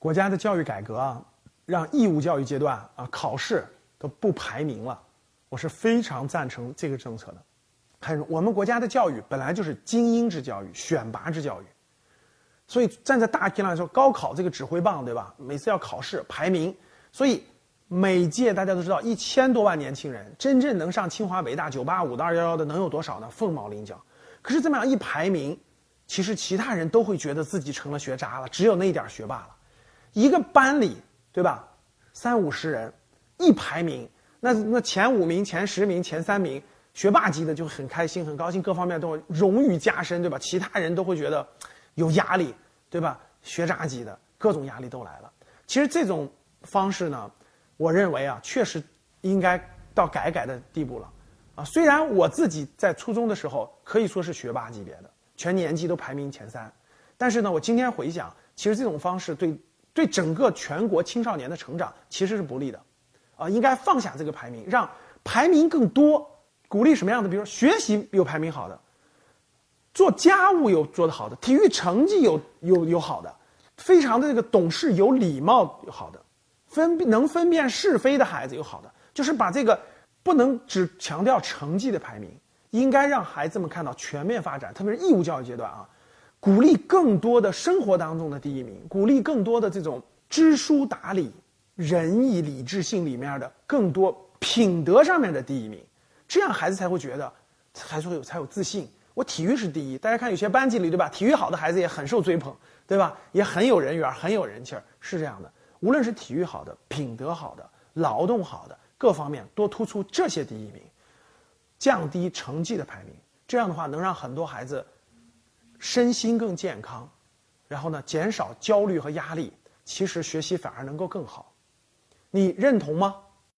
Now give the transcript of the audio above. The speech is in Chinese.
国家的教育改革啊，让义务教育阶段啊考试都不排名了，我是非常赞成这个政策的。还有，我们国家的教育本来就是精英制教育、选拔制教育，所以站在大体上来说，高考这个指挥棒，对吧？每次要考试排名，所以每届大家都知道，一千多万年轻人真正能上清华、北大、九八五的、二幺幺的能有多少呢？凤毛麟角。可是这么样一排名，其实其他人都会觉得自己成了学渣了，只有那一点学霸了。一个班里，对吧？三五十人，一排名，那那前五名、前十名、前三名。学霸级的就很开心、很高兴，各方面都荣誉加深，对吧？其他人都会觉得有压力，对吧？学渣级的各种压力都来了。其实这种方式呢，我认为啊，确实应该到改改的地步了。啊，虽然我自己在初中的时候可以说是学霸级别的，全年级都排名前三，但是呢，我今天回想，其实这种方式对对整个全国青少年的成长其实是不利的。啊，应该放下这个排名，让排名更多。鼓励什么样的？比如说学习有排名好的，做家务有做得好的，体育成绩有有有好的，非常的这个懂事有礼貌有好的，分能分辨是非的孩子有好的，就是把这个不能只强调成绩的排名，应该让孩子们看到全面发展，特别是义务教育阶段啊，鼓励更多的生活当中的第一名，鼓励更多的这种知书达理、仁义礼智信里面的更多品德上面的第一名。这样孩子才会觉得，才会有才有自信。我体育是第一，大家看有些班级里对吧？体育好的孩子也很受追捧，对吧？也很有人缘，很有人气儿，是这样的。无论是体育好的、品德好的、劳动好的，各方面多突出这些第一名，降低成绩的排名。这样的话能让很多孩子身心更健康，然后呢减少焦虑和压力，其实学习反而能够更好。你认同吗？